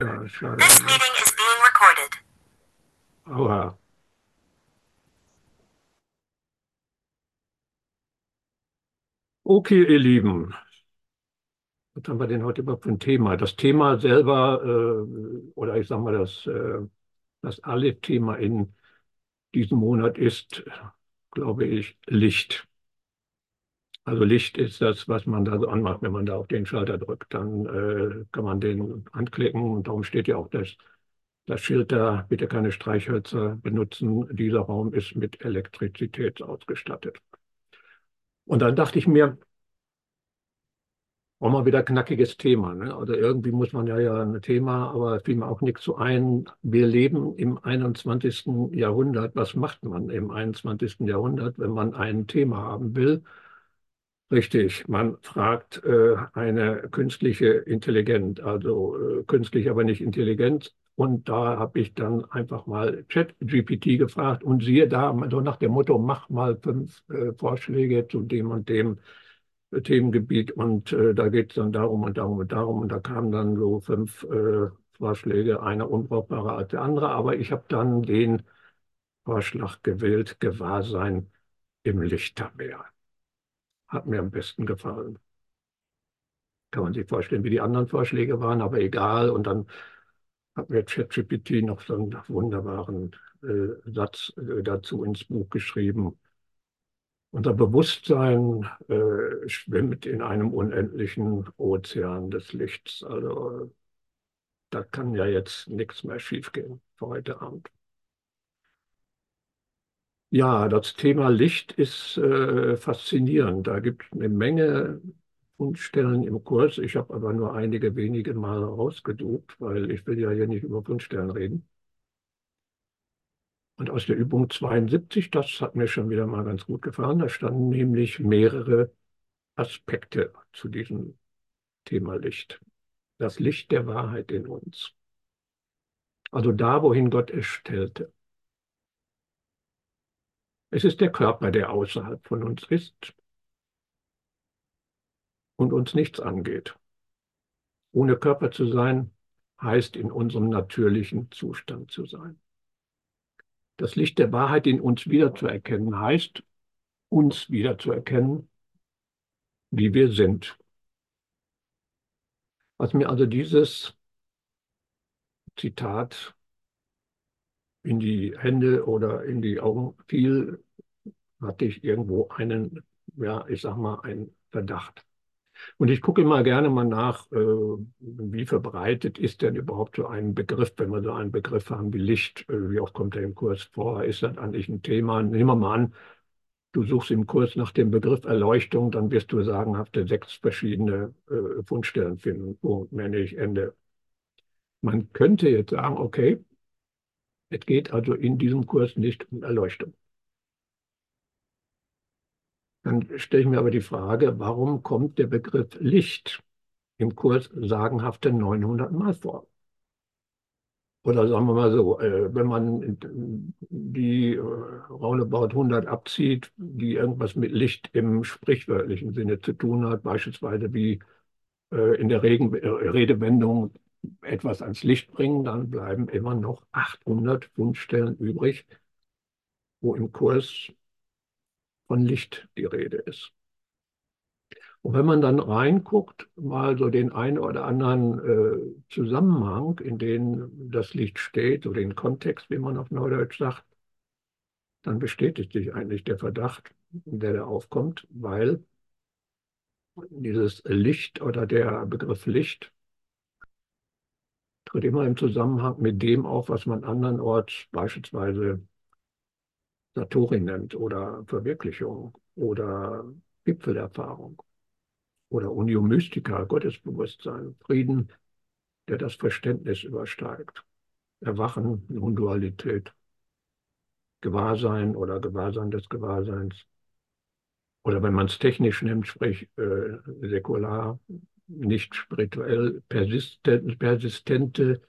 This meeting is being recorded. Aua. Okay, ihr Lieben. Was haben wir denn heute überhaupt für ein Thema? Das Thema selber, äh, oder ich sage mal, das, äh, das alle-Thema in diesem Monat ist, glaube ich, Licht. Also Licht ist das, was man da so anmacht, wenn man da auf den Schalter drückt. Dann äh, kann man den anklicken und darum steht ja auch das, das Schild da, bitte keine Streichhölzer benutzen. Dieser Raum ist mit Elektrizität ausgestattet. Und dann dachte ich mir, auch mal wieder knackiges Thema. Ne? Also irgendwie muss man ja, ja ein Thema, aber fiel mir auch nichts so ein. Wir leben im 21. Jahrhundert. Was macht man im 21. Jahrhundert, wenn man ein Thema haben will? Richtig, man fragt äh, eine künstliche Intelligenz, also äh, künstlich, aber nicht Intelligenz. Und da habe ich dann einfach mal ChatGPT gefragt und siehe da, so nach dem Motto, mach mal fünf äh, Vorschläge zu dem und dem äh, Themengebiet. Und äh, da geht es dann darum und darum und darum. Und da kamen dann so fünf äh, Vorschläge, einer unbrauchbarer als der andere. Aber ich habe dann den Vorschlag gewählt, Gewahrsein im Lichtermeer hat mir am besten gefallen. Kann man sich vorstellen, wie die anderen Vorschläge waren, aber egal. Und dann hat mir ChatGPT noch so einen wunderbaren äh, Satz äh, dazu ins Buch geschrieben. Unser Bewusstsein äh, schwimmt in einem unendlichen Ozean des Lichts. Also da kann ja jetzt nichts mehr schiefgehen für heute Abend. Ja, das Thema Licht ist äh, faszinierend. Da gibt es eine Menge Fundstellen im Kurs. Ich habe aber nur einige wenige Mal rausgedubt, weil ich will ja hier nicht über Fundstellen reden. Und aus der Übung 72, das hat mir schon wieder mal ganz gut gefallen, da standen nämlich mehrere Aspekte zu diesem Thema Licht. Das Licht der Wahrheit in uns. Also da, wohin Gott es stellte. Es ist der Körper, der außerhalb von uns ist und uns nichts angeht. Ohne Körper zu sein, heißt in unserem natürlichen Zustand zu sein. Das Licht der Wahrheit in uns wiederzuerkennen heißt, uns wiederzuerkennen, wie wir sind. Was mir also dieses Zitat in die Hände oder in die Augen fiel, hatte ich irgendwo einen, ja, ich sag mal, einen Verdacht. Und ich gucke immer gerne mal nach, äh, wie verbreitet ist denn überhaupt so ein Begriff, wenn wir so einen Begriff haben wie Licht, äh, wie oft kommt er im Kurs vor, ist das eigentlich ein Thema? Nehmen wir mal an, du suchst im Kurs nach dem Begriff Erleuchtung, dann wirst du sagenhafte sechs verschiedene äh, Fundstellen finden. Punkt, mehr nicht, Ende. Man könnte jetzt sagen, okay, es geht also in diesem Kurs nicht um Erleuchtung. Dann stelle ich mir aber die Frage, warum kommt der Begriff Licht im Kurs sagenhafte 900 Mal vor? Oder sagen wir mal so, äh, wenn man die äh, roundabout 100 abzieht, die irgendwas mit Licht im sprichwörtlichen Sinne zu tun hat, beispielsweise wie äh, in der Redewendung etwas ans Licht bringen, dann bleiben immer noch 800 Fundstellen übrig, wo im Kurs von Licht die Rede ist. Und wenn man dann reinguckt, mal so den einen oder anderen äh, Zusammenhang, in dem das Licht steht, so den Kontext, wie man auf Neudeutsch sagt, dann bestätigt sich eigentlich der Verdacht, der da aufkommt, weil dieses Licht oder der Begriff Licht tritt immer im Zusammenhang mit dem auf, was man andernorts beispielsweise Satori nennt oder Verwirklichung oder Gipfelerfahrung oder Unio Mystica, Gottesbewusstsein, Frieden, der das Verständnis übersteigt. Erwachen, Non-Dualität, Gewahrsein oder Gewahrsein des Gewahrseins. Oder wenn man es technisch nimmt, sprich äh, säkular, nicht spirituell persistente, persistente,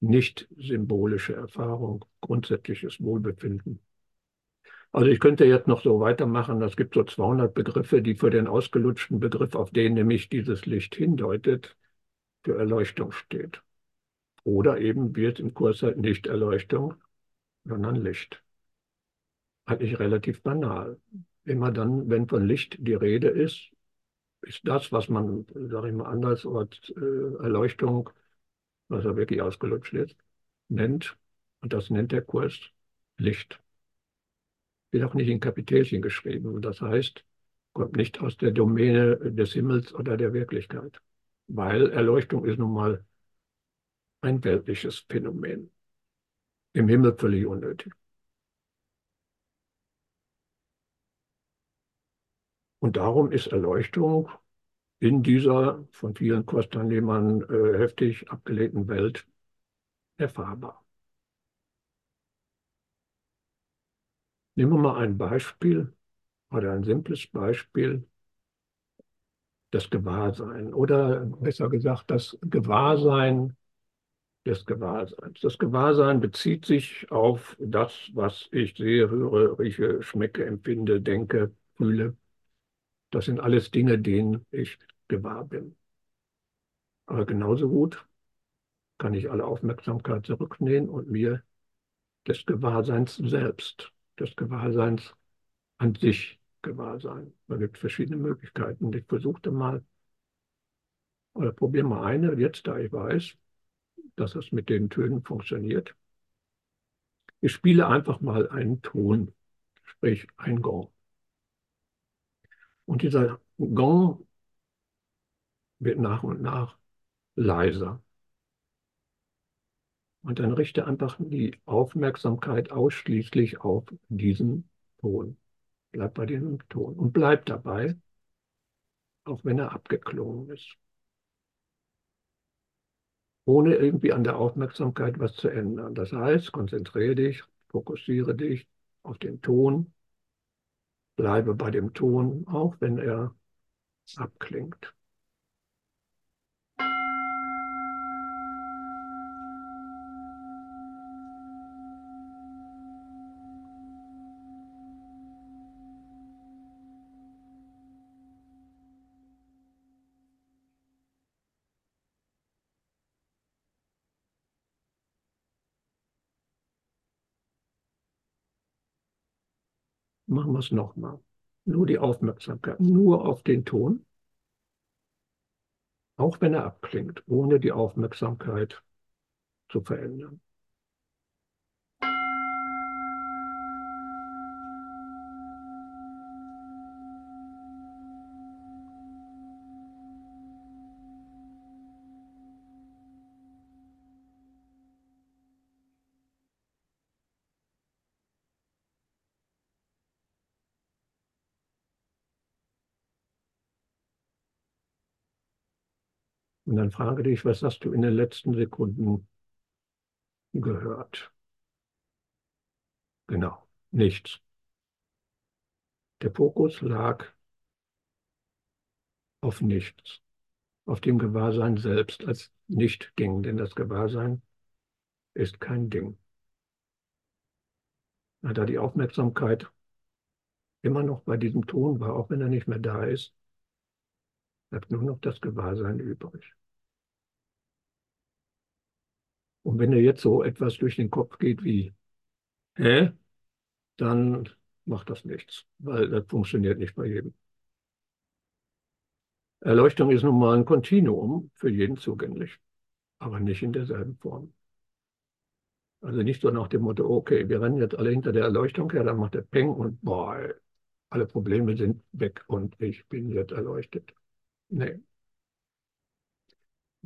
nicht symbolische Erfahrung, grundsätzliches Wohlbefinden. Also ich könnte jetzt noch so weitermachen. Es gibt so 200 Begriffe, die für den ausgelutschten Begriff, auf den nämlich dieses Licht hindeutet, für Erleuchtung steht. Oder eben wird im Kurs halt nicht Erleuchtung, sondern Licht. Eigentlich relativ banal. Immer dann, wenn von Licht die Rede ist, ist das, was man, sage ich mal, als äh, Erleuchtung, was er wirklich ausgelutscht ist, nennt. Und das nennt der Kurs Licht. Wird auch nicht in Kapitelchen geschrieben. Das heißt, kommt nicht aus der Domäne des Himmels oder der Wirklichkeit. Weil Erleuchtung ist nun mal ein weltliches Phänomen. Im Himmel völlig unnötig. Und darum ist Erleuchtung in dieser von vielen Kursteilnehmern äh, heftig abgelehnten Welt erfahrbar. Nehmen wir mal ein Beispiel oder ein simples Beispiel, das Gewahrsein oder besser gesagt das Gewahrsein des Gewahrseins. Das Gewahrsein bezieht sich auf das, was ich sehe, höre, rieche, schmecke, empfinde, denke, fühle. Das sind alles Dinge, denen ich gewahr bin. Aber genauso gut kann ich alle Aufmerksamkeit zurücknehmen und mir des Gewahrseins selbst, des Gewahrseins an sich gewahr sein. Es gibt verschiedene Möglichkeiten. Ich versuchte mal, oder probiere mal eine, jetzt da ich weiß, dass es mit den Tönen funktioniert. Ich spiele einfach mal einen Ton, sprich ein Gong. Und dieser Gong wird nach und nach leiser. Und dann richte einfach die Aufmerksamkeit ausschließlich auf diesen Ton. Bleib bei diesem Ton und bleib dabei, auch wenn er abgeklungen ist ohne irgendwie an der Aufmerksamkeit was zu ändern. Das heißt, konzentriere dich, fokussiere dich auf den Ton, bleibe bei dem Ton, auch wenn er abklingt. Machen wir es nochmal. Nur die Aufmerksamkeit, nur auf den Ton, auch wenn er abklingt, ohne die Aufmerksamkeit zu verändern. Dann frage dich, was hast du in den letzten Sekunden gehört? Genau, nichts. Der Fokus lag auf nichts, auf dem Gewahrsein selbst als Nicht-Ding, denn das Gewahrsein ist kein Ding. Da die Aufmerksamkeit immer noch bei diesem Ton war, auch wenn er nicht mehr da ist, bleibt nur noch das Gewahrsein übrig. Und wenn dir jetzt so etwas durch den Kopf geht wie, hä, dann macht das nichts, weil das funktioniert nicht bei jedem. Erleuchtung ist nun mal ein Kontinuum für jeden zugänglich, aber nicht in derselben Form. Also nicht so nach dem Motto, okay, wir rennen jetzt alle hinter der Erleuchtung her, dann macht der Peng und boah, alle Probleme sind weg und ich bin jetzt erleuchtet. Nee.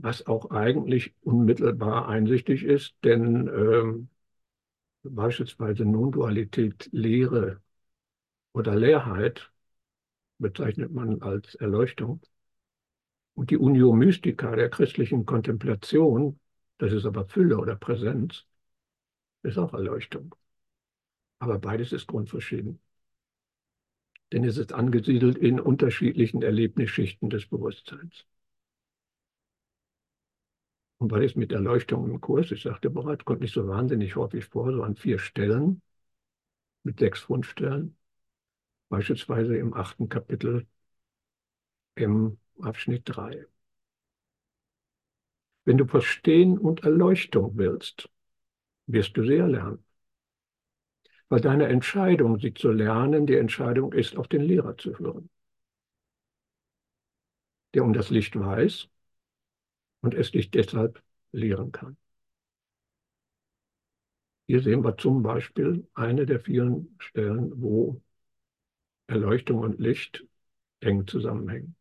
Was auch eigentlich unmittelbar einsichtig ist, denn ähm, beispielsweise Non-Dualität, Lehre oder Leerheit bezeichnet man als Erleuchtung. Und die Unio Mystica der christlichen Kontemplation, das ist aber Fülle oder Präsenz, ist auch Erleuchtung. Aber beides ist grundverschieden denn es ist angesiedelt in unterschiedlichen Erlebnisschichten des Bewusstseins. Und weil es mit Erleuchtung im Kurs, ich sagte bereits, kommt nicht so wahnsinnig häufig vor, so an vier Stellen mit sechs Fundstellen, beispielsweise im achten Kapitel im Abschnitt 3. Wenn du Verstehen und Erleuchtung willst, wirst du sie erlernen. Weil deine Entscheidung, sie zu lernen, die Entscheidung ist, auf den Lehrer zu hören, der um das Licht weiß und es dich deshalb lehren kann. Hier sehen wir zum Beispiel eine der vielen Stellen, wo Erleuchtung und Licht eng zusammenhängen.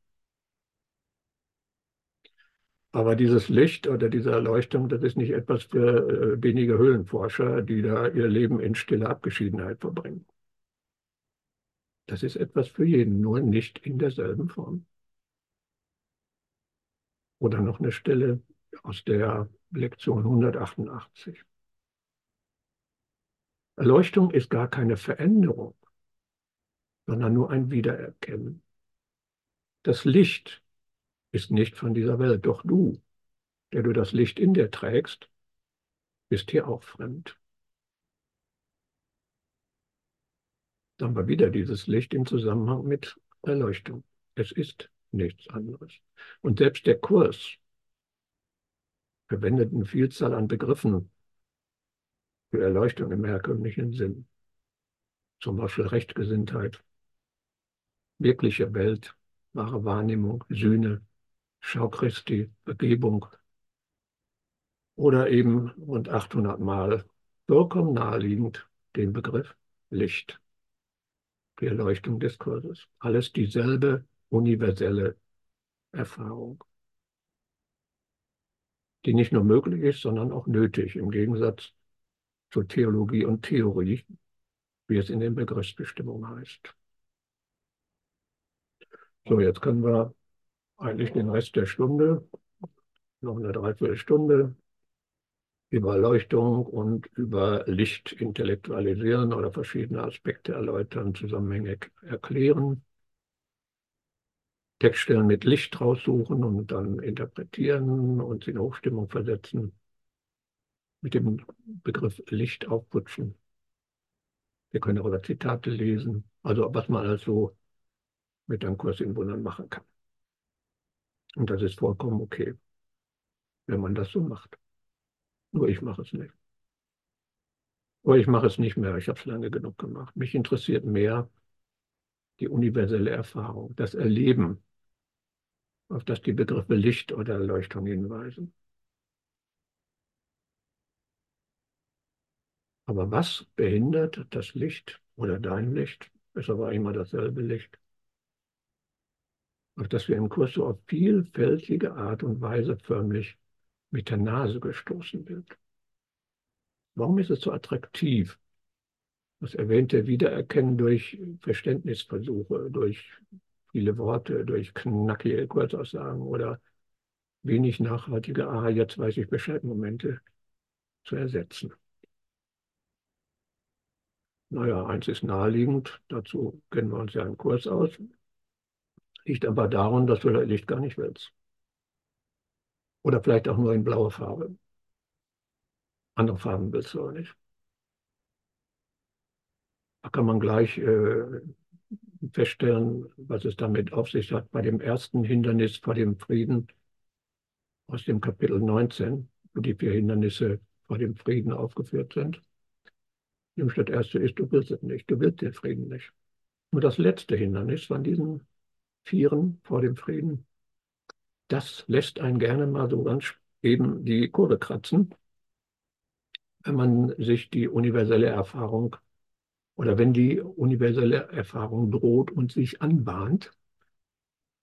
Aber dieses Licht oder diese Erleuchtung, das ist nicht etwas für äh, wenige Höhlenforscher, die da ihr Leben in stiller Abgeschiedenheit verbringen. Das ist etwas für jeden, nur nicht in derselben Form. Oder noch eine Stelle aus der Lektion 188. Erleuchtung ist gar keine Veränderung, sondern nur ein Wiedererkennen. Das Licht ist nicht von dieser Welt, doch du, der du das Licht in dir trägst, bist hier auch fremd. Dann war wieder dieses Licht im Zusammenhang mit Erleuchtung. Es ist nichts anderes. Und selbst der Kurs verwendet eine Vielzahl an Begriffen für Erleuchtung im herkömmlichen Sinn. Zum Beispiel Rechtgesinntheit, wirkliche Welt, wahre Wahrnehmung, Sühne, Schau Christi, Vergebung. Oder eben rund 800 Mal vollkommen naheliegend den Begriff Licht. Die Erleuchtung des Kurses. Alles dieselbe universelle Erfahrung, die nicht nur möglich ist, sondern auch nötig, im Gegensatz zur Theologie und Theorie, wie es in den Begriffsbestimmungen heißt. So, jetzt können wir eigentlich den Rest der Stunde, noch eine Dreiviertelstunde, über Leuchtung und über Licht intellektualisieren oder verschiedene Aspekte erläutern, Zusammenhänge erklären, Textstellen mit Licht raussuchen und dann interpretieren und in Hochstimmung versetzen, mit dem Begriff Licht aufputschen. Wir können auch Zitate lesen, also was man also mit einem Kurs in Wundern machen kann. Und das ist vollkommen okay, wenn man das so macht. Nur ich mache es nicht. Oder ich mache es nicht mehr, ich habe es lange genug gemacht. Mich interessiert mehr die universelle Erfahrung, das Erleben, auf das die Begriffe Licht oder Erleuchtung hinweisen. Aber was behindert das Licht oder dein Licht, ist aber immer dasselbe Licht, auf das wir im Kurs so auf vielfältige Art und Weise förmlich mit der Nase gestoßen wird. Warum ist es so attraktiv? Das erwähnte Wiedererkennen durch Verständnisversuche, durch viele Worte, durch knackige Kurzaussagen oder wenig nachhaltige, ah, jetzt weiß ich Bescheid, Momente zu ersetzen. Naja, eins ist naheliegend, dazu kennen wir uns ja einen Kurs aus, liegt aber daran, dass du das Licht gar nicht willst. Oder vielleicht auch nur in blauer Farbe. Andere Farben willst du auch nicht. Da kann man gleich äh, feststellen, was es damit auf sich hat. Bei dem ersten Hindernis vor dem Frieden aus dem Kapitel 19, wo die vier Hindernisse vor dem Frieden aufgeführt sind. Nämlich das erste ist, du willst es nicht, du willst den Frieden nicht. Nur das letzte Hindernis von diesen Vieren vor dem Frieden, das lässt einen gerne mal so ganz eben die Kurve kratzen, wenn man sich die universelle Erfahrung oder wenn die universelle Erfahrung droht und sich anbahnt.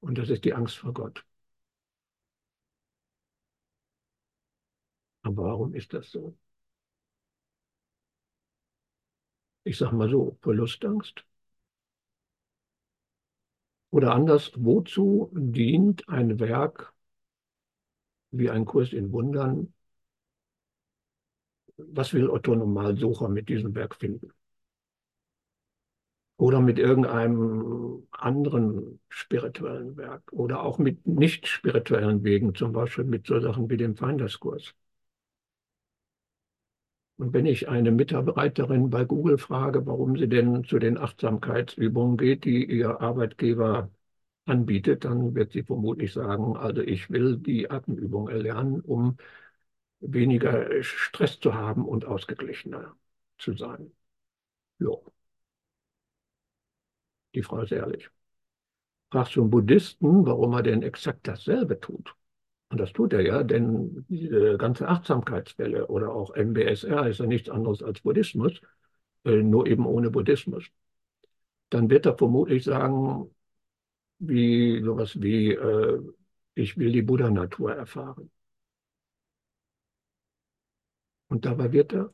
Und das ist die Angst vor Gott. Aber warum ist das so? Ich sage mal so, Verlustangst, oder anders, wozu dient ein Werk wie ein Kurs in Wundern? Was will Otto Normalsucher mit diesem Werk finden? Oder mit irgendeinem anderen spirituellen Werk oder auch mit nicht spirituellen Wegen, zum Beispiel mit so Sachen wie dem Feinderskurs. Und wenn ich eine Mitarbeiterin bei Google frage, warum sie denn zu den Achtsamkeitsübungen geht, die ihr Arbeitgeber anbietet, dann wird sie vermutlich sagen, also ich will die Atemübung erlernen, um weniger Stress zu haben und ausgeglichener zu sein. Jo. Die Frau ist ehrlich. Fragst du einen Buddhisten, warum er denn exakt dasselbe tut? Und das tut er ja, denn diese ganze Achtsamkeitswelle oder auch MBSR ist ja nichts anderes als Buddhismus, äh, nur eben ohne Buddhismus. Dann wird er vermutlich sagen, wie sowas wie, äh, ich will die Buddha-Natur erfahren. Und dabei wird er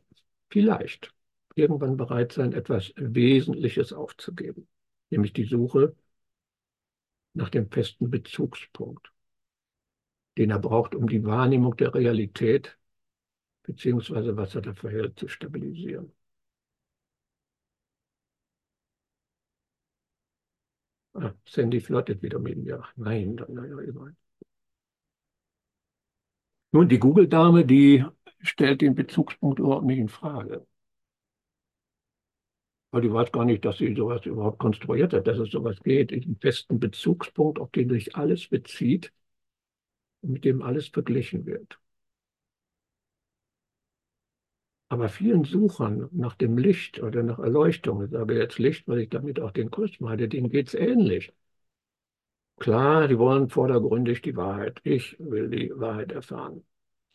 vielleicht irgendwann bereit sein, etwas Wesentliches aufzugeben, nämlich die Suche nach dem festen Bezugspunkt, den er braucht, um die Wahrnehmung der Realität beziehungsweise was er dafür hält, zu stabilisieren. Ah, Sandy flirtet wieder mit mir. Nein, naja, immerhin. Nun, die Google-Dame, die stellt den Bezugspunkt überhaupt nicht in Frage. Weil die weiß gar nicht, dass sie sowas überhaupt konstruiert hat, dass es sowas geht, einen festen Bezugspunkt, auf den sich alles bezieht mit dem alles verglichen wird. Aber vielen Suchern nach dem Licht oder nach Erleuchtung, ich sage jetzt Licht, weil ich damit auch den Kurs meine, denen geht es ähnlich. Klar, die wollen vordergründig die Wahrheit. Ich will die Wahrheit erfahren.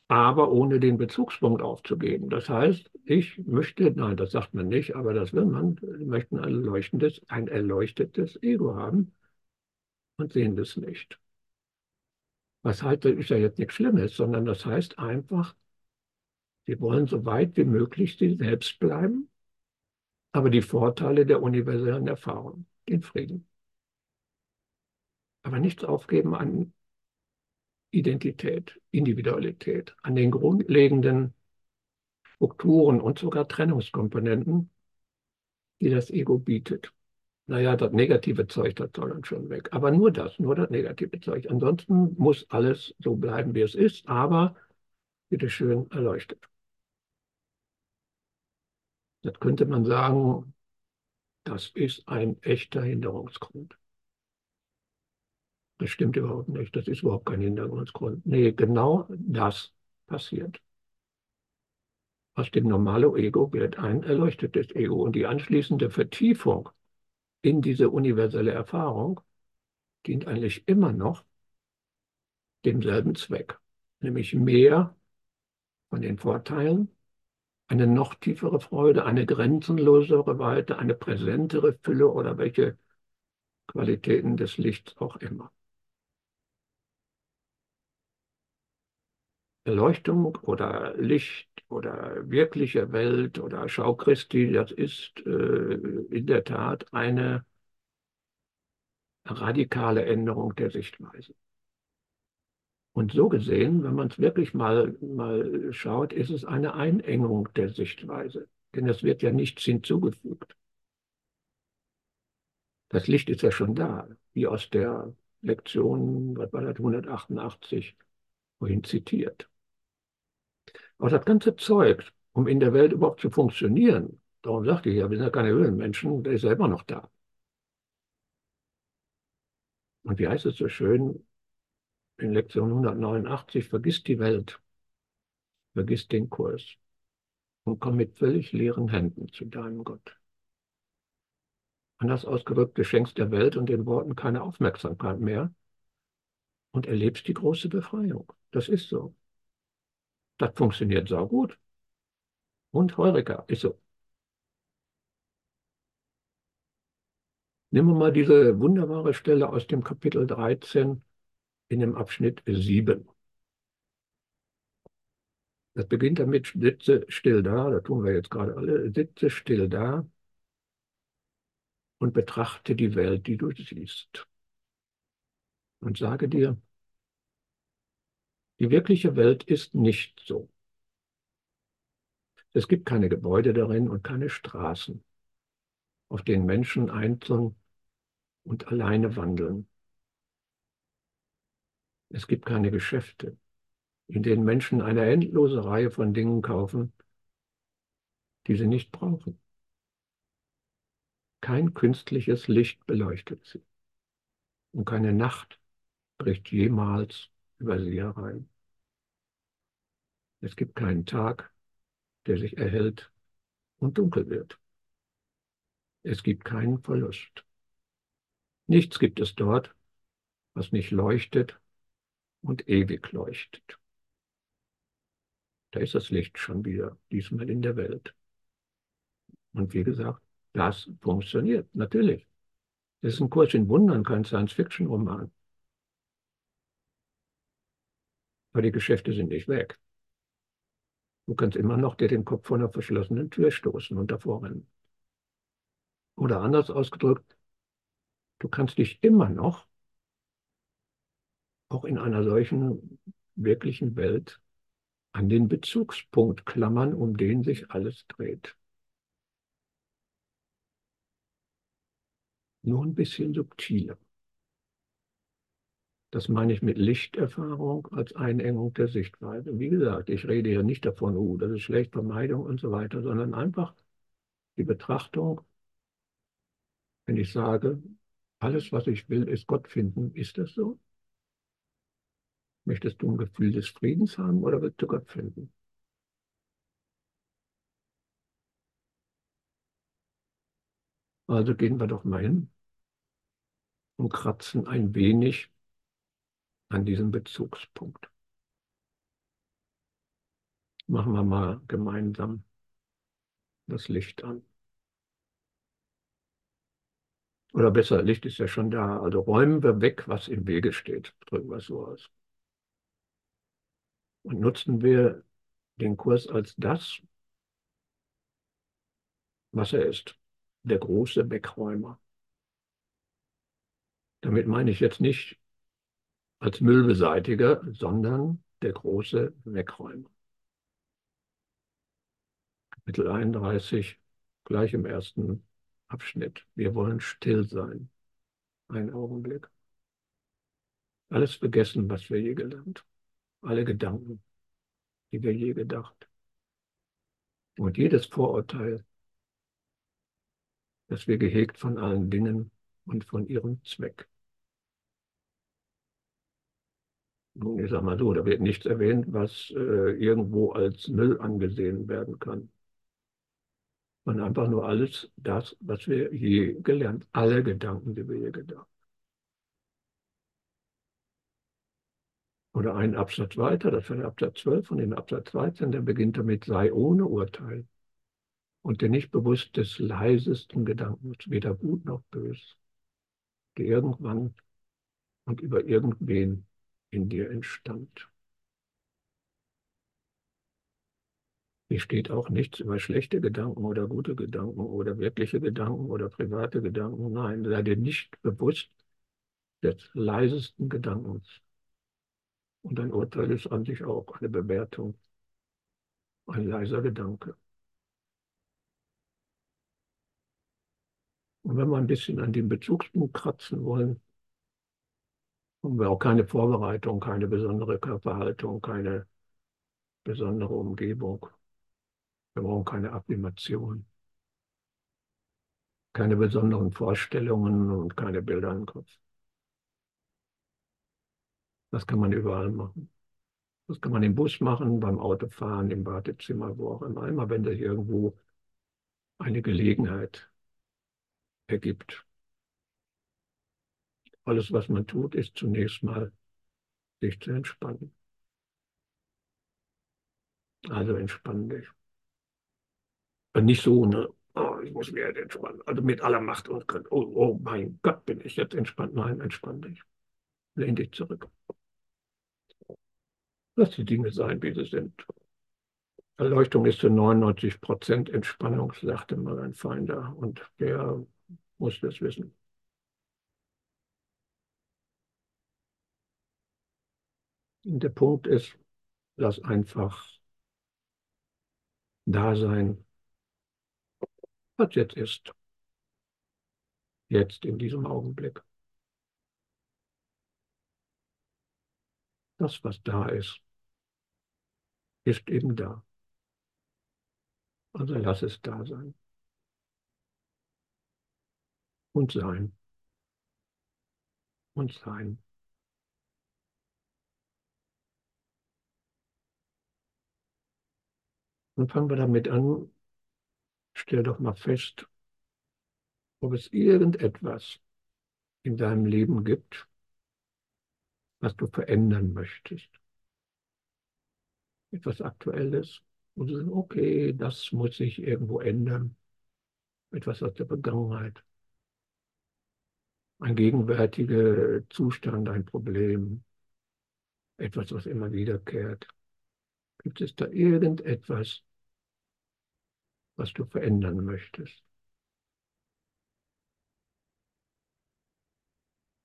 Aber ohne den Bezugspunkt aufzugeben. Das heißt, ich möchte, nein, das sagt man nicht, aber das will man, möchten ein leuchtendes, ein erleuchtetes Ego haben und sehen das nicht. Was heißt, das ist ja jetzt nichts Schlimmes, sondern das heißt einfach, Sie wollen so weit wie möglich sie selbst bleiben, aber die Vorteile der universellen Erfahrung, den Frieden. Aber nichts aufgeben an Identität, Individualität, an den grundlegenden Strukturen und sogar Trennungskomponenten, die das Ego bietet. Naja, das negative Zeug, das soll dann schon weg. Aber nur das, nur das negative Zeug. Ansonsten muss alles so bleiben, wie es ist, aber bitteschön erleuchtet. Das könnte man sagen, das ist ein echter Hinderungsgrund. Das stimmt überhaupt nicht. Das ist überhaupt kein Hinderungsgrund. Nee, genau das passiert. Aus dem normalen Ego wird ein erleuchtetes Ego und die anschließende Vertiefung in diese universelle Erfahrung dient eigentlich immer noch demselben Zweck, nämlich mehr von den Vorteilen eine noch tiefere Freude, eine grenzenlosere Weite, eine präsentere Fülle oder welche Qualitäten des Lichts auch immer. Erleuchtung oder Licht oder wirkliche Welt oder Schau Christi, das ist äh, in der Tat eine radikale Änderung der Sichtweise. Und so gesehen, wenn man es wirklich mal, mal schaut, ist es eine Einengung der Sichtweise. Denn es wird ja nichts hinzugefügt. Das Licht ist ja schon da, wie aus der Lektion, was war das, 188, vorhin zitiert. Aber das ganze Zeug, um in der Welt überhaupt zu funktionieren, darum sagte ich ja, wir sind ja keine Höhlenmenschen, der ist ja immer noch da. Und wie heißt es so schön, in Lektion 189, vergiss die Welt, vergiss den Kurs und komm mit völlig leeren Händen zu deinem Gott. Anders ausgedrückt, du schenkst der Welt und den Worten keine Aufmerksamkeit mehr und erlebst die große Befreiung. Das ist so. Das funktioniert saugut. Und Heureka, ist so. Nehmen wir mal diese wunderbare Stelle aus dem Kapitel 13 in dem Abschnitt 7. Das beginnt damit, sitze still da, da tun wir jetzt gerade alle, sitze still da und betrachte die Welt, die du siehst. Und sage dir, die wirkliche Welt ist nicht so. Es gibt keine Gebäude darin und keine Straßen, auf denen Menschen einzeln und alleine wandeln. Es gibt keine Geschäfte, in denen Menschen eine endlose Reihe von Dingen kaufen, die sie nicht brauchen. Kein künstliches Licht beleuchtet sie. Und keine Nacht bricht jemals über sie herein. Es gibt keinen Tag, der sich erhält und dunkel wird. Es gibt keinen Verlust. Nichts gibt es dort, was nicht leuchtet und ewig leuchtet. Da ist das Licht schon wieder, diesmal in der Welt. Und wie gesagt, das funktioniert, natürlich. Das ist ein Kurs in Wundern, kein Science-Fiction-Roman. Aber die Geschäfte sind nicht weg. Du kannst immer noch dir den Kopf von einer verschlossenen Tür stoßen und davor rennen. Oder anders ausgedrückt, du kannst dich immer noch, auch in einer solchen wirklichen Welt, an den Bezugspunkt klammern, um den sich alles dreht. Nur ein bisschen subtiler. Das meine ich mit Lichterfahrung als Einengung der Sichtweise. Wie gesagt, ich rede hier nicht davon, uh, das ist schlecht, Vermeidung und so weiter, sondern einfach die Betrachtung, wenn ich sage, alles, was ich will, ist Gott finden, ist das so? Möchtest du ein Gefühl des Friedens haben oder willst du Gott finden? Also gehen wir doch mal hin und kratzen ein wenig an diesem Bezugspunkt. Machen wir mal gemeinsam das Licht an. Oder besser, Licht ist ja schon da. Also räumen wir weg, was im Wege steht. Drücken wir es so aus. Und nutzen wir den Kurs als das, was er ist. Der große Wegräumer. Damit meine ich jetzt nicht als Müllbeseitiger, sondern der große Wegräumer. Kapitel 31, gleich im ersten Abschnitt. Wir wollen still sein. Ein Augenblick. Alles vergessen, was wir je gelernt. Alle Gedanken, die wir je gedacht. Und jedes Vorurteil, das wir gehegt von allen Dingen und von ihrem Zweck. Ich sag mal so, da wird nichts erwähnt, was äh, irgendwo als Müll angesehen werden kann. Und einfach nur alles das, was wir je gelernt, alle Gedanken, die wir je gedacht. Oder ein Absatz weiter, das war der Absatz 12 von dem Absatz 13, der beginnt damit, sei ohne Urteil und dir nicht bewusst des leisesten Gedankens, weder gut noch bös, der irgendwann und über irgendwen in dir entstand. Hier steht auch nichts über schlechte Gedanken oder gute Gedanken oder wirkliche Gedanken oder private Gedanken. Nein, sei dir nicht bewusst des leisesten Gedankens. Und ein Urteil ist an sich auch eine Bewertung, ein leiser Gedanke. Und wenn wir ein bisschen an dem Bezugspunkt kratzen wollen, haben wir auch keine Vorbereitung, keine besondere Körperhaltung, keine besondere Umgebung. Wir brauchen keine Affirmation, keine besonderen Vorstellungen und keine Bilder im Kopf. Das kann man überall machen. Das kann man im Bus machen, beim Autofahren, im Badezimmer, wo auch immer. Immer wenn sich irgendwo eine Gelegenheit ergibt. Alles, was man tut, ist zunächst mal, sich zu entspannen. Also entspann dich. Und nicht so, ne, oh, ich muss mich jetzt entspannen. Also mit aller Macht und oh, oh mein Gott, bin ich jetzt entspannt. Nein, entspann dich. Lehn dich zurück. Lass die Dinge sein, wie sie sind. Erleuchtung ist zu 99 Prozent Entspannung, sagte mal ein Feinder. Und der muss das wissen. Der Punkt ist, lass einfach da sein, was jetzt ist. Jetzt in diesem Augenblick. Das, was da ist, ist eben da. Also lass es da sein. Und sein. und Sein. Und fangen wir damit an, stell doch mal fest, ob es irgendetwas in deinem Leben gibt, was du verändern möchtest. Etwas Aktuelles, wo du sagst, okay, das muss sich irgendwo ändern. Etwas aus der Vergangenheit. Ein gegenwärtiger Zustand, ein Problem. Etwas, was immer wiederkehrt. Gibt es da irgendetwas, was du verändern möchtest?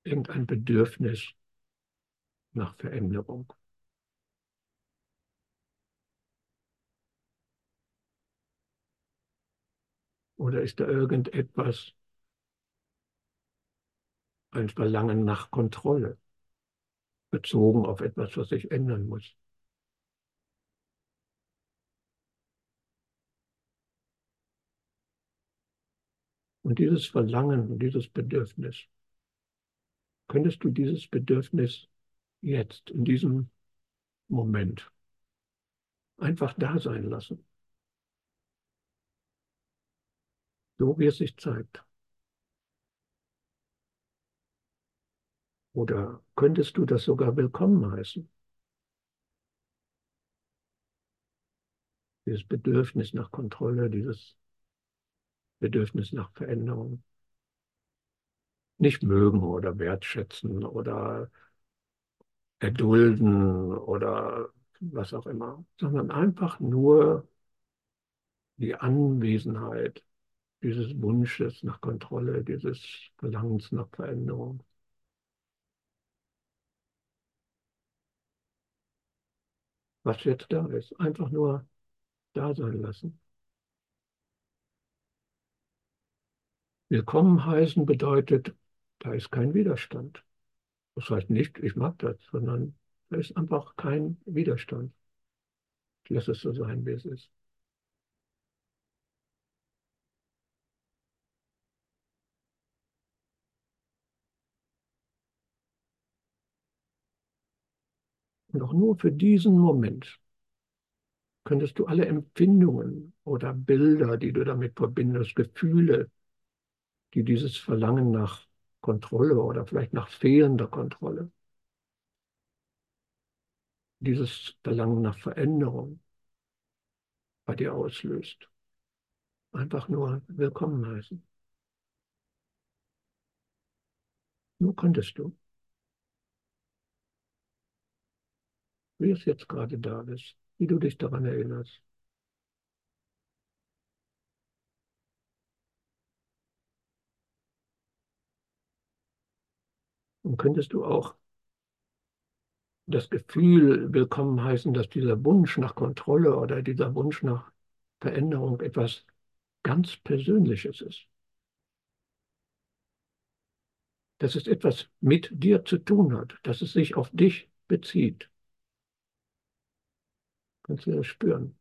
Irgendein Bedürfnis nach Veränderung. Oder ist da irgendetwas, ein Verlangen nach Kontrolle, bezogen auf etwas, was sich ändern muss? Und dieses Verlangen, dieses Bedürfnis, könntest du dieses Bedürfnis jetzt, in diesem Moment, einfach da sein lassen? So wie es sich zeigt. Oder könntest du das sogar willkommen heißen? Dieses Bedürfnis nach Kontrolle, dieses Bedürfnis nach Veränderung. Nicht mögen oder wertschätzen oder erdulden oder was auch immer, sondern einfach nur die Anwesenheit dieses Wunsches nach Kontrolle, dieses Verlangens nach Veränderung. Was jetzt da ist, einfach nur da sein lassen. Willkommen heißen bedeutet, da ist kein Widerstand. Das heißt nicht, ich mag das, sondern da ist einfach kein Widerstand. Ich lasse es so sein, wie es ist. Auch nur für diesen Moment könntest du alle Empfindungen oder Bilder, die du damit verbindest, Gefühle, die dieses Verlangen nach Kontrolle oder vielleicht nach fehlender Kontrolle, dieses Verlangen nach Veränderung bei dir auslöst. Einfach nur willkommen heißen. Nur könntest du. Wie es jetzt gerade da ist, wie du dich daran erinnerst. Und könntest du auch das Gefühl willkommen heißen, dass dieser Wunsch nach Kontrolle oder dieser Wunsch nach Veränderung etwas ganz Persönliches ist. Dass es etwas mit dir zu tun hat, dass es sich auf dich bezieht. Kannst du das spüren?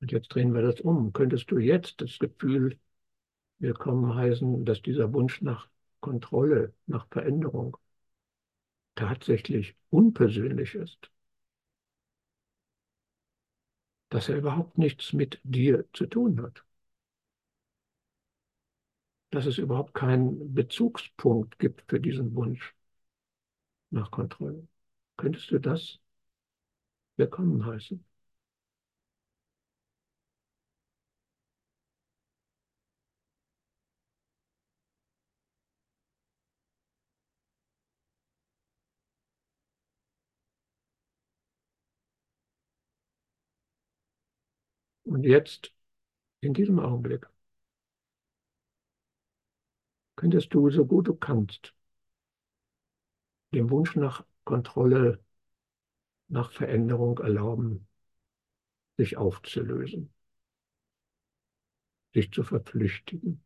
Und jetzt drehen wir das um. Könntest du jetzt das Gefühl willkommen heißen, dass dieser Wunsch nach Kontrolle, nach Veränderung tatsächlich unpersönlich ist? Dass er überhaupt nichts mit dir zu tun hat? Dass es überhaupt keinen Bezugspunkt gibt für diesen Wunsch nach Kontrolle? Könntest du das willkommen heißen? Und jetzt, in diesem Augenblick, könntest du, so gut du kannst, dem Wunsch nach Kontrolle, nach Veränderung erlauben, sich aufzulösen, sich zu verflüchtigen,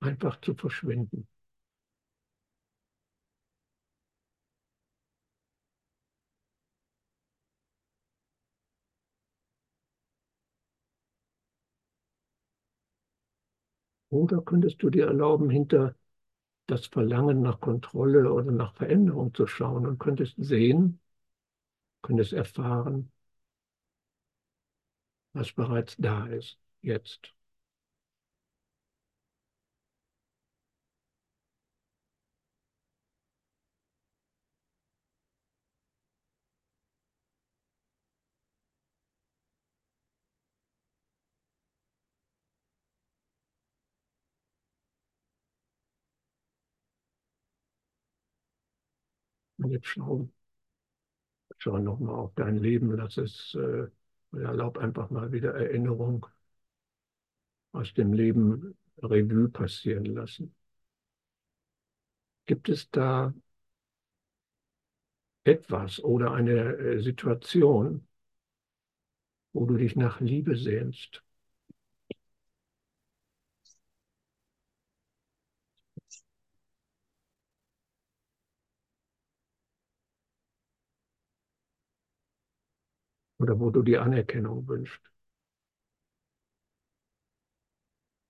einfach zu verschwinden. Oder könntest du dir erlauben, hinter das Verlangen nach Kontrolle oder nach Veränderung zu schauen und könntest sehen, könntest erfahren, was bereits da ist, jetzt. Und jetzt schauen, schau nochmal auf dein Leben, lass es, äh, erlaub einfach mal wieder Erinnerung aus dem Leben Revue passieren lassen. Gibt es da etwas oder eine äh, Situation, wo du dich nach Liebe sehnst? Oder wo du die Anerkennung wünschst?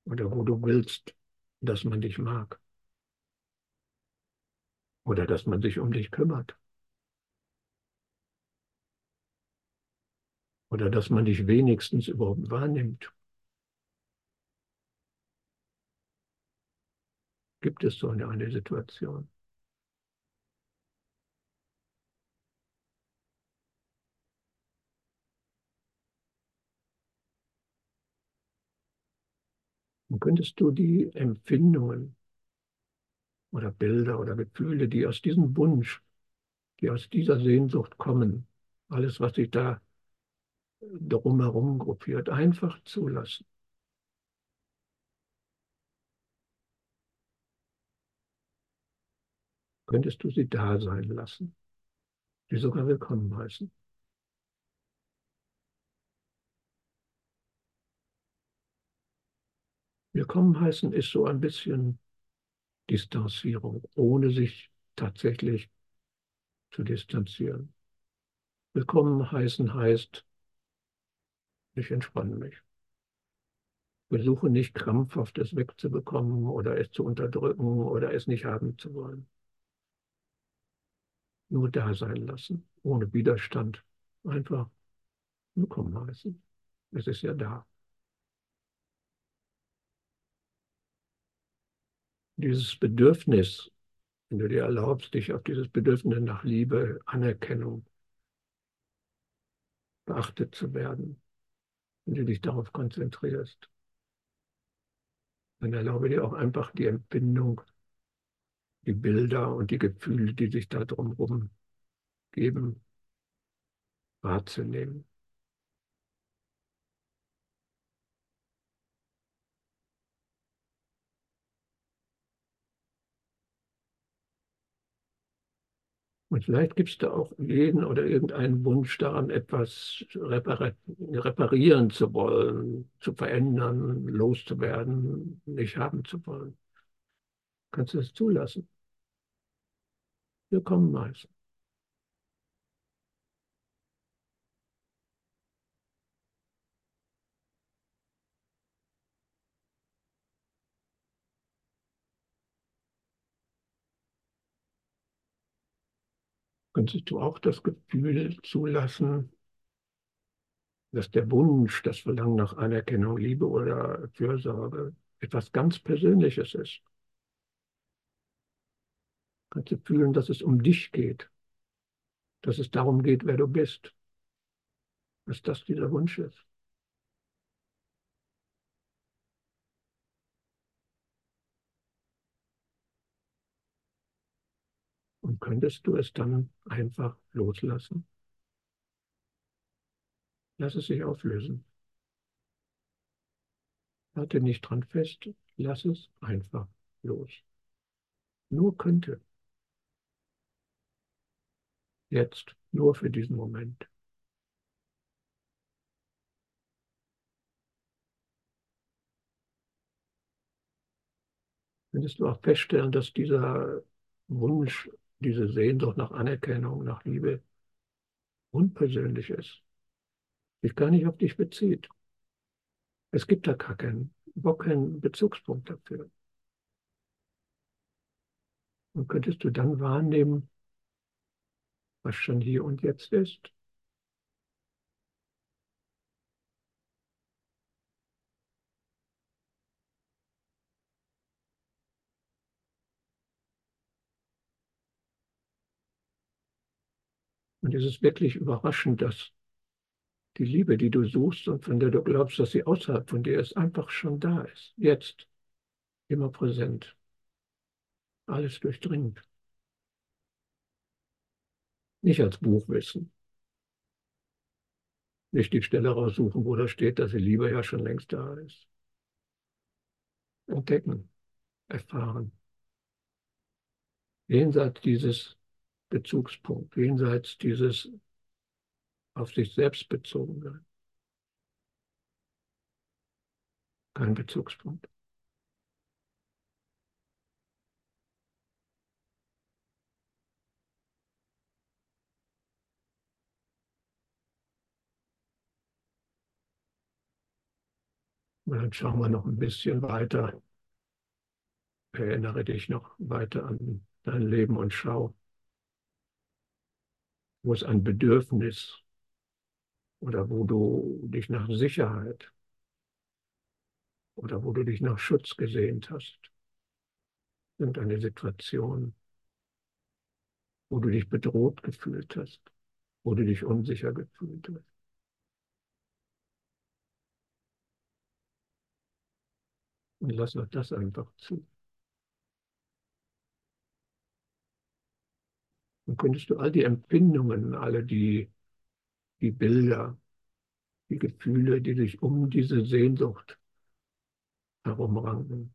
Oder wo du willst, dass man dich mag? Oder dass man sich um dich kümmert? Oder dass man dich wenigstens überhaupt wahrnimmt? Gibt es so eine, eine Situation? Und könntest du die Empfindungen oder Bilder oder Gefühle, die aus diesem Wunsch, die aus dieser Sehnsucht kommen, alles, was sich da drumherum gruppiert, einfach zulassen. Könntest du sie da sein lassen, sie sogar willkommen heißen. Willkommen heißen ist so ein bisschen Distanzierung, ohne sich tatsächlich zu distanzieren. Willkommen heißen heißt, ich entspanne mich. Versuche nicht krampfhaft es wegzubekommen oder es zu unterdrücken oder es nicht haben zu wollen. Nur da sein lassen, ohne Widerstand. Einfach willkommen heißen. Es ist ja da. Dieses Bedürfnis, wenn du dir erlaubst, dich auf dieses Bedürfnis nach Liebe, Anerkennung, beachtet zu werden, wenn du dich darauf konzentrierst, dann erlaube dir auch einfach die Empfindung, die Bilder und die Gefühle, die sich da drumherum geben, wahrzunehmen. Und vielleicht gibt es da auch jeden oder irgendeinen Wunsch daran, etwas reparieren zu wollen, zu verändern, loszuwerden, nicht haben zu wollen. Kannst du es zulassen? Willkommen meist. Könntest du auch das Gefühl zulassen, dass der Wunsch, das Verlangen nach Anerkennung, Liebe oder Fürsorge etwas ganz Persönliches ist. Kannst du fühlen, dass es um dich geht, dass es darum geht, wer du bist, dass das dieser Wunsch ist. Und könntest du es dann einfach loslassen? Lass es sich auflösen. Halte nicht dran fest, lass es einfach los. Nur könnte. Jetzt, nur für diesen Moment. Könntest du auch feststellen, dass dieser Wunsch diese Sehnsucht nach Anerkennung, nach Liebe unpersönlich ist, sich gar nicht auf dich bezieht. Es gibt da gar kein überhaupt keinen Bezugspunkt dafür. Und könntest du dann wahrnehmen, was schon hier und jetzt ist? Und es ist wirklich überraschend, dass die Liebe, die du suchst und von der du glaubst, dass sie außerhalb von dir ist, einfach schon da ist. Jetzt. Immer präsent. Alles durchdringend. Nicht als Buchwissen. Nicht die Stelle raussuchen, wo da steht, dass die Liebe ja schon längst da ist. Entdecken, erfahren. Jenseits dieses Bezugspunkt, jenseits dieses auf sich selbst bezogen sein. Kein Bezugspunkt. Und dann schauen wir noch ein bisschen weiter. Erinnere dich noch weiter an dein Leben und schau, wo es ein Bedürfnis oder wo du dich nach Sicherheit oder wo du dich nach Schutz gesehnt hast. Irgendeine Situation, wo du dich bedroht gefühlt hast, wo du dich unsicher gefühlt hast. Und lass auch das einfach zu. Dann könntest du all die Empfindungen, alle die, die Bilder, die Gefühle, die sich um diese Sehnsucht herumranken,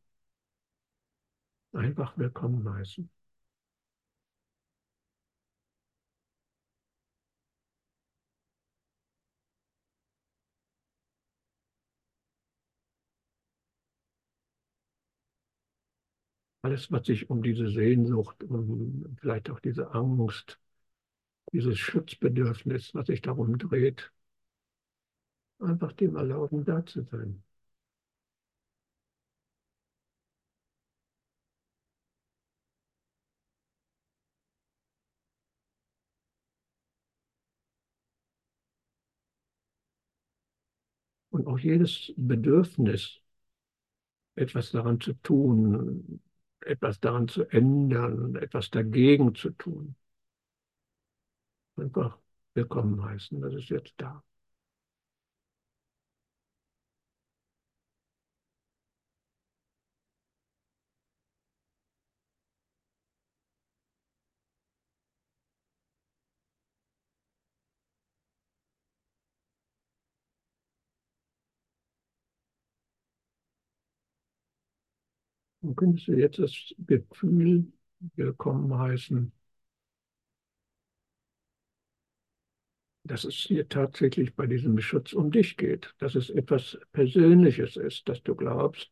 einfach willkommen heißen. Alles, was sich um diese Sehnsucht, um vielleicht auch diese Angst, dieses Schutzbedürfnis, was sich darum dreht, einfach dem erlauben, da zu sein. Und auch jedes Bedürfnis, etwas daran zu tun, etwas daran zu ändern, etwas dagegen zu tun. Einfach willkommen heißen, das ist jetzt da. Dann könntest du jetzt das Gefühl willkommen heißen, dass es hier tatsächlich bei diesem Schutz um dich geht, dass es etwas Persönliches ist, dass du glaubst,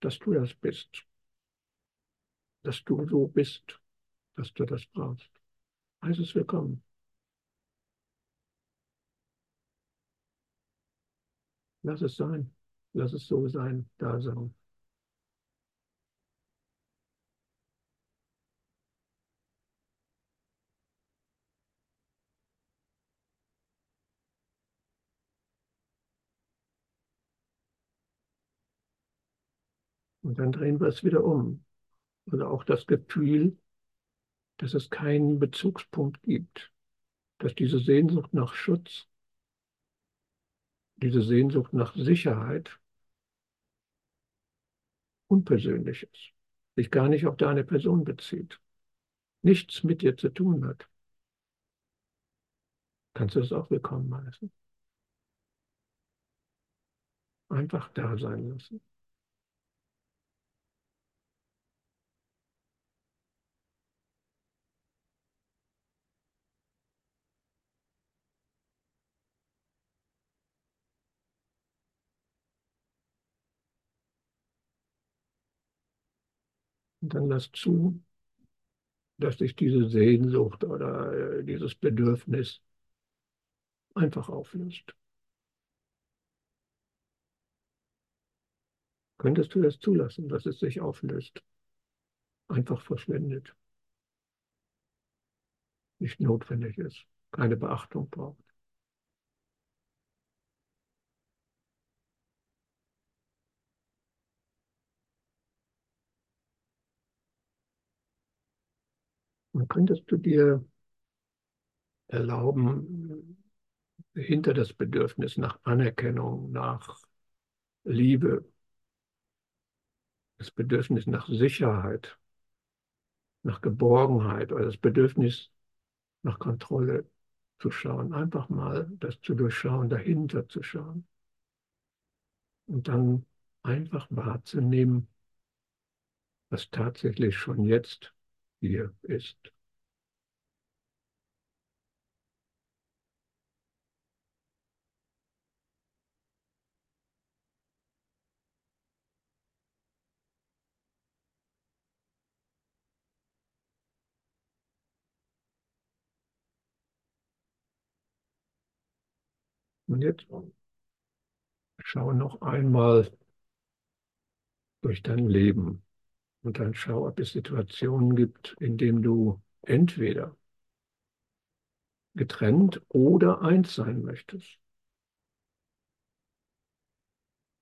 dass du das bist, dass du so bist, dass du das brauchst. Heißt es willkommen. Lass es sein, lass es so sein, da sein. Dann drehen wir es wieder um. Also auch das Gefühl, dass es keinen Bezugspunkt gibt, dass diese Sehnsucht nach Schutz, diese Sehnsucht nach Sicherheit unpersönlich ist, sich gar nicht auf deine Person bezieht, nichts mit dir zu tun hat. Kannst du das auch willkommen heißen? Einfach da sein lassen. Und dann lass zu, dass sich diese Sehnsucht oder äh, dieses Bedürfnis einfach auflöst. Könntest du das zulassen, dass es sich auflöst? Einfach verschwendet. Nicht notwendig ist, keine Beachtung braucht. Könntest du dir erlauben, hinter das Bedürfnis nach Anerkennung, nach Liebe, das Bedürfnis nach Sicherheit, nach Geborgenheit oder das Bedürfnis nach Kontrolle zu schauen, einfach mal das zu durchschauen, dahinter zu schauen und dann einfach wahrzunehmen, was tatsächlich schon jetzt hier ist. Und jetzt schau noch einmal durch dein Leben und dann schau, ob es Situationen gibt, in denen du entweder getrennt oder eins sein möchtest.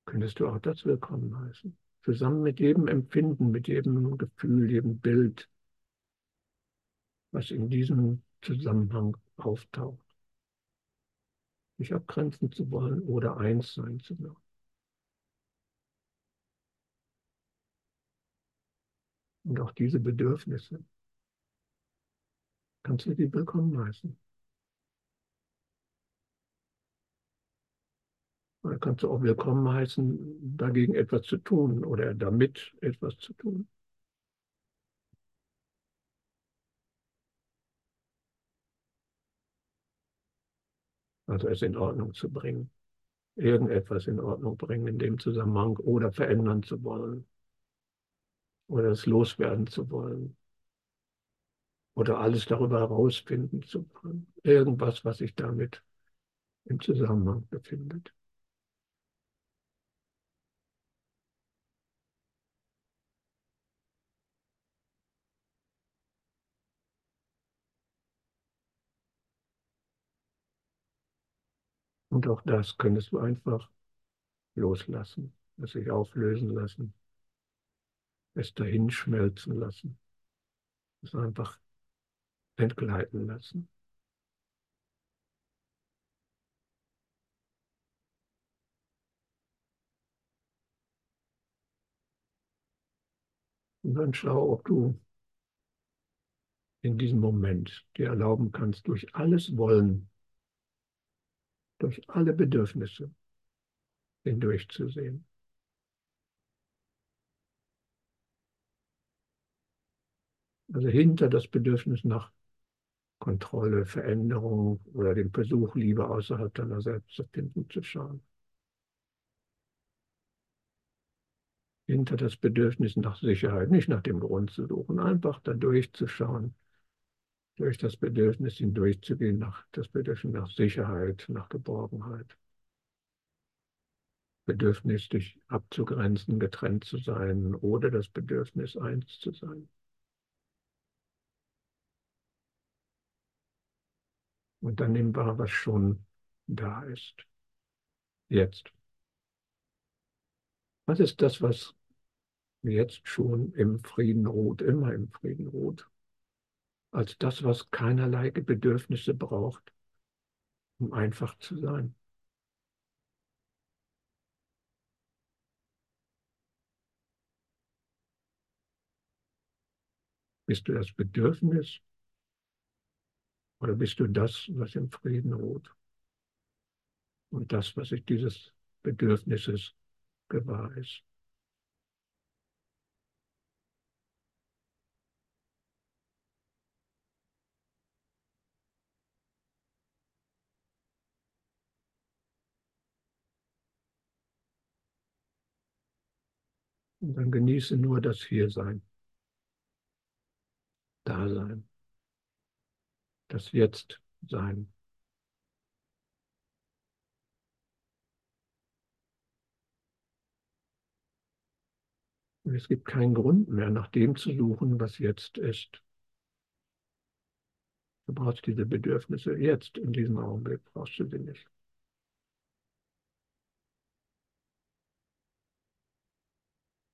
Könntest du auch das willkommen heißen. Zusammen mit jedem Empfinden, mit jedem Gefühl, jedem Bild, was in diesem Zusammenhang auftaucht nicht abgrenzen zu wollen oder eins sein zu wollen. Und auch diese Bedürfnisse kannst du dir willkommen heißen. Oder kannst du auch willkommen heißen, dagegen etwas zu tun oder damit etwas zu tun. Also es in Ordnung zu bringen, irgendetwas in Ordnung bringen in dem Zusammenhang oder verändern zu wollen oder es loswerden zu wollen oder alles darüber herausfinden zu wollen. Irgendwas, was sich damit im Zusammenhang befindet. Und auch das könntest du einfach loslassen, es sich auflösen lassen, es dahin schmelzen lassen, es einfach entgleiten lassen. Und dann schau, ob du in diesem Moment dir erlauben kannst, durch alles Wollen durch alle Bedürfnisse hindurchzusehen. Also hinter das Bedürfnis nach Kontrolle, Veränderung oder dem Versuch, Liebe außerhalb deiner selbst zu finden, zu schauen. Hinter das Bedürfnis nach Sicherheit, nicht nach dem Grund zu suchen, einfach da durchzuschauen durch das Bedürfnis hindurchzugehen, nach, das Bedürfnis nach Sicherheit, nach Geborgenheit. Bedürfnis, dich abzugrenzen, getrennt zu sein oder das Bedürfnis, eins zu sein. Und dann nimm wahr, was schon da ist. Jetzt. Was ist das, was jetzt schon im Frieden ruht, immer im Frieden ruht? Als das, was keinerlei Bedürfnisse braucht, um einfach zu sein. Bist du das Bedürfnis oder bist du das, was im Frieden ruht? Und das, was sich dieses Bedürfnisses gewahr ist. Dann genieße nur das Hiersein, Dasein, das Jetzt-Sein. es gibt keinen Grund mehr, nach dem zu suchen, was jetzt ist. Du brauchst diese Bedürfnisse jetzt, in diesem Augenblick brauchst du sie nicht.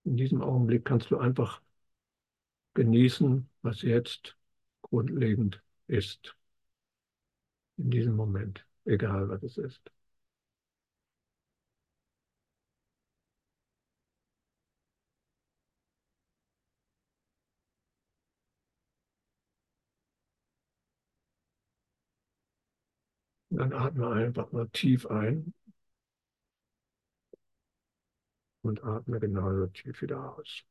In diesem Augenblick kannst du einfach genießen, was jetzt grundlegend ist. In diesem Moment, egal was es ist. Dann atme einfach mal tief ein und atme genauso tief wieder aus.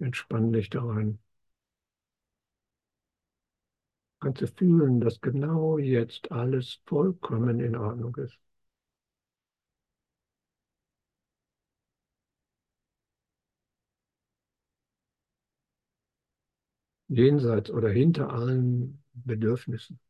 Entspann dich da rein. Kannst du fühlen, dass genau jetzt alles vollkommen in Ordnung ist. Jenseits oder hinter allen Bedürfnissen.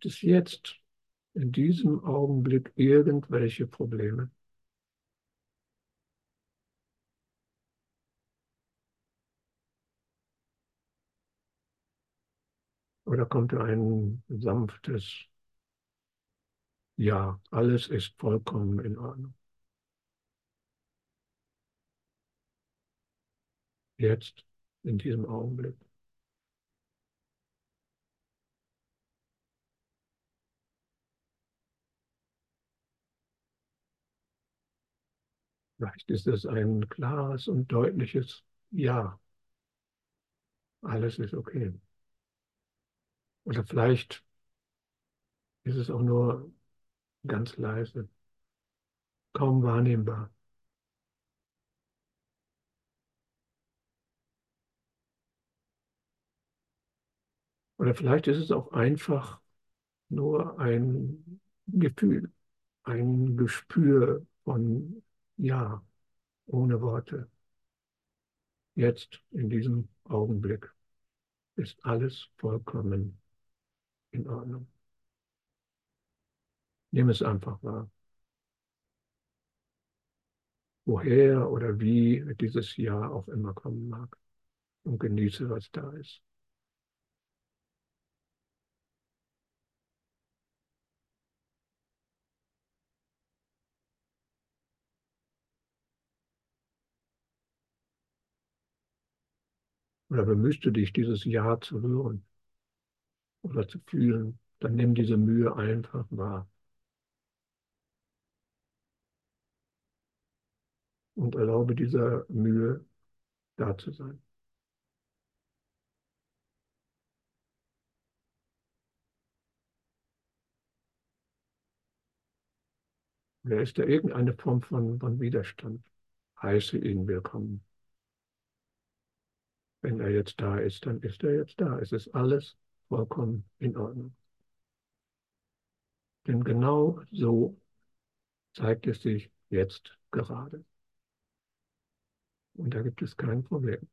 Gibt es jetzt in diesem Augenblick irgendwelche Probleme? Oder kommt ein sanftes Ja, alles ist vollkommen in Ordnung. Jetzt, in diesem Augenblick. Vielleicht ist es ein klares und deutliches Ja. Alles ist okay. Oder vielleicht ist es auch nur ganz leise, kaum wahrnehmbar. Oder vielleicht ist es auch einfach nur ein Gefühl, ein Gespür von Ja, ohne Worte. Jetzt, in diesem Augenblick, ist alles vollkommen in Ordnung. Nimm es einfach wahr. Woher oder wie dieses Ja auch immer kommen mag. Und genieße, was da ist. Oder bemühst du dich, dieses Ja zu hören oder zu fühlen, dann nimm diese Mühe einfach wahr. Und erlaube dieser Mühe da zu sein. Oder ist da irgendeine Form von, von Widerstand? Heiße ihn willkommen. Wenn er jetzt da ist, dann ist er jetzt da. Es ist alles vollkommen in Ordnung. Denn genau so zeigt es sich jetzt gerade. Und da gibt es kein Problem.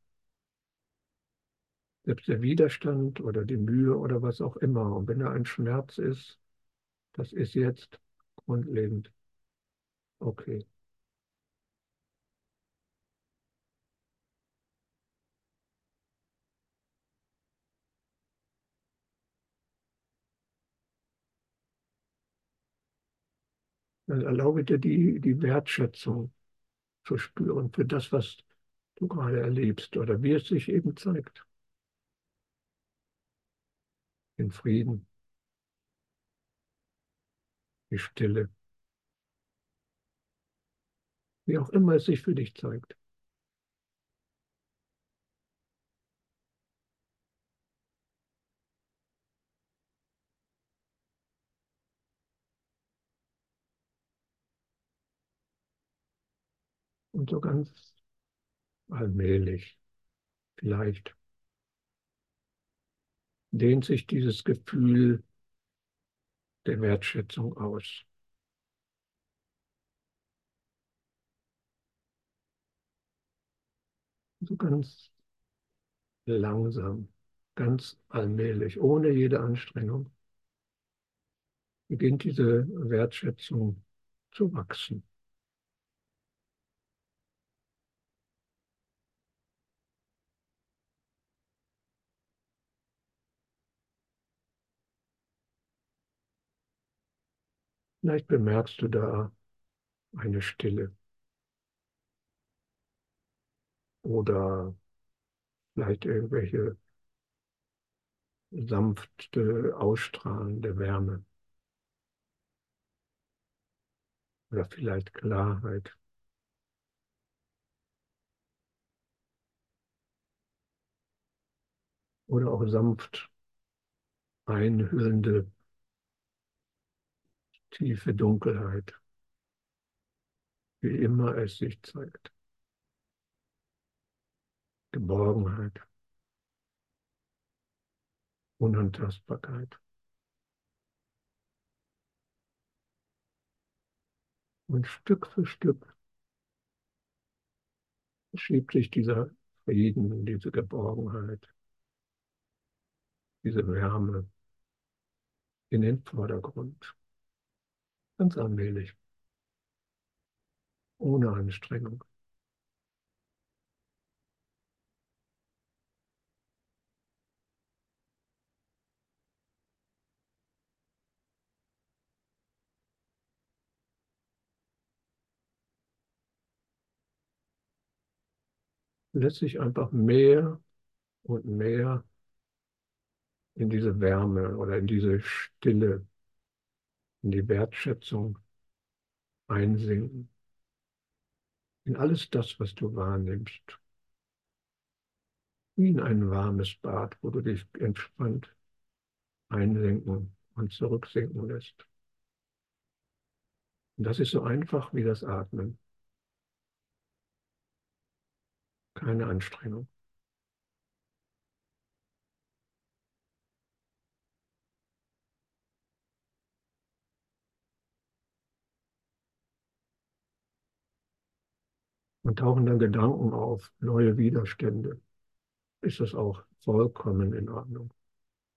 Selbst der Widerstand oder die Mühe oder was auch immer, und wenn da ein Schmerz ist, das ist jetzt grundlegend okay. Dann erlaube dir die, die Wertschätzung zu spüren für das, was du gerade erlebst oder wie es sich eben zeigt. Den Frieden, die Stille, wie auch immer es sich für dich zeigt. Und so ganz allmählich, vielleicht dehnt sich dieses Gefühl der Wertschätzung aus. So ganz langsam ganz allmählich, ohne jede Anstrengung, beginnt diese Wertschätzung zu wachsen. Vielleicht bemerkst du da eine Stille oder vielleicht irgendwelche sanfte, ausstrahlende Wärme oder vielleicht Klarheit. Oder auch sanft einhüllende tiefe Dunkelheit, wie immer es sich zeigt. Geborgenheit, Unantastbarkeit. Und Stück für Stück schiebt sich dieser Frieden, diese Geborgenheit, diese Wärme in den Vordergrund. Ganz allmählich. Ohne Anstrengung. lässt sich einfach mehr und mehr in diese Wärme oder in diese Stille in die Wertschätzung einsinken. In alles das, was du wahrnimmst. Wie in ein warmes Bad, wo du dich entspannt einsenken und zurücksinken lässt. Und das ist so einfach wie das Atmen. Keine Anstrengung. Tauchen dann Gedanken auf, neue Widerstände, ist das auch vollkommen in Ordnung.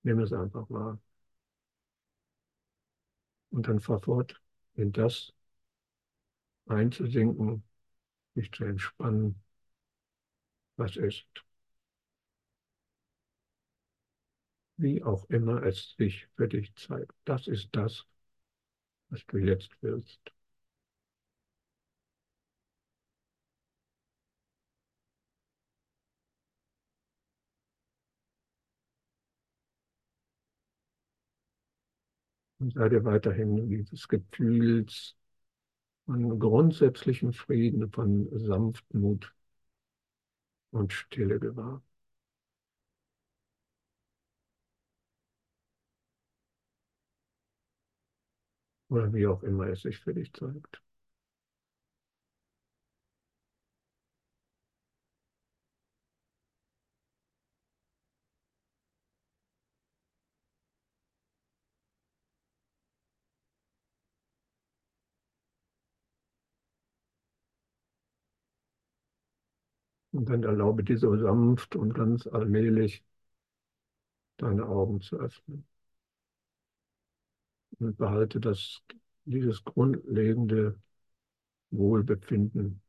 Nimm es einfach wahr. Und dann fahr fort in das einzusinken, sich zu entspannen, was ist. Wie auch immer es sich für dich zeigt. Das ist das, was du jetzt willst. Und sei dir weiterhin dieses Gefühls von grundsätzlichem Frieden, von Sanftmut und Stille gewahr. Oder wie auch immer es sich für dich zeigt. Dann erlaube dir so sanft und ganz allmählich deine Augen zu öffnen. Und behalte das, dieses grundlegende Wohlbefinden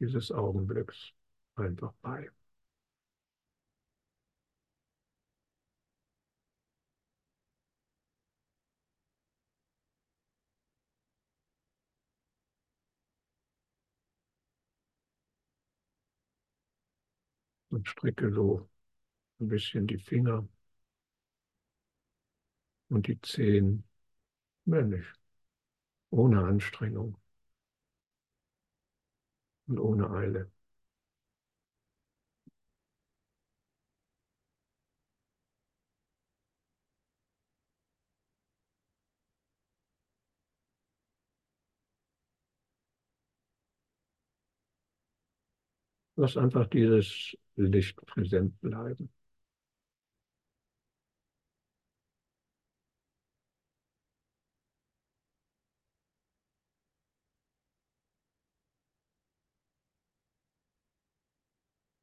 dieses Augenblicks einfach bei. Und strecke so ein bisschen die Finger. Und die Zehen männlich, ohne Anstrengung. Und ohne Eile. Lass einfach dieses Licht präsent bleiben.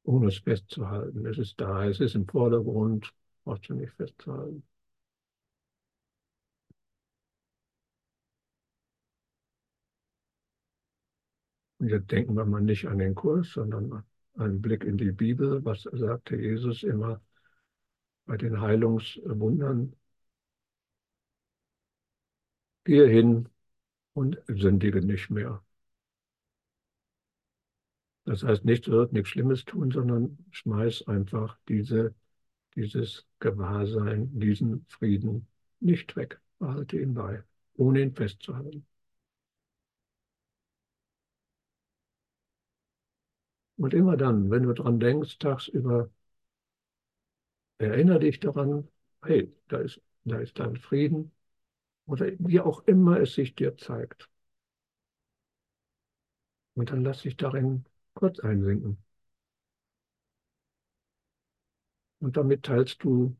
Ohne es festzuhalten. Es ist da, es ist im Vordergrund, Brauchst du nicht festzuhalten. Und jetzt denken wir mal nicht an den Kurs, sondern einen Blick in die Bibel. Was sagte Jesus immer bei den Heilungswundern? Gehe hin und sündige nicht mehr. Das heißt nicht, sollst nichts Schlimmes tun, sondern schmeiß einfach diese, dieses Gewahrsein, diesen Frieden nicht weg. Behalte ihn bei, ohne ihn festzuhalten. Und immer dann, wenn du dran denkst, tagsüber, erinnere dich daran, hey, da ist, da ist dein Frieden oder wie auch immer es sich dir zeigt. Und dann lass dich darin kurz einsinken. Und damit teilst du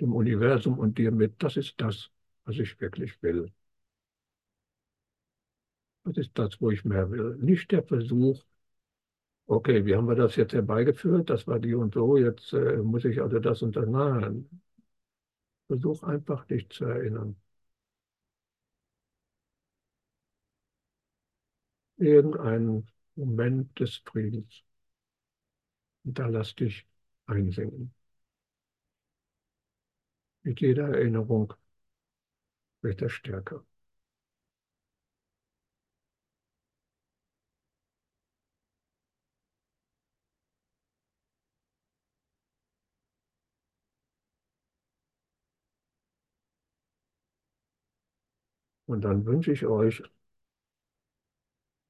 dem Universum und dir mit, das ist das, was ich wirklich will. Das ist das, wo ich mehr will. Nicht der Versuch, okay, wie haben wir das jetzt herbeigeführt? Das war die und so, jetzt äh, muss ich also das und das. Nein. Versuch einfach, dich zu erinnern. Irgendein Moment des Friedens. Und da lass dich einsingen. Mit jeder Erinnerung wird er stärker. Und dann wünsche ich euch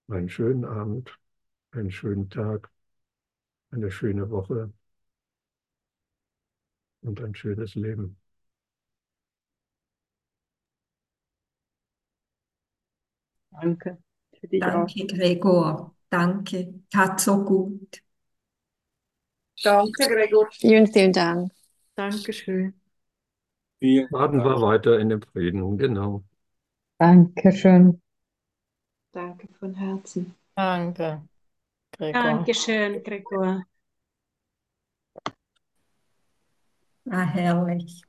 einen schönen Abend, einen schönen Tag, eine schöne Woche und ein schönes Leben. Danke. Für dich auch. Danke, Gregor. Danke. Tat so gut. Danke, Gregor. Vielen, vielen Dank. Dankeschön. Vielen Baden Dank. wir weiter in dem Frieden, genau. Dankeschön. Danke von Herzen. Danke, Gregor. Dankeschön, Gregor. Ah, herrlich.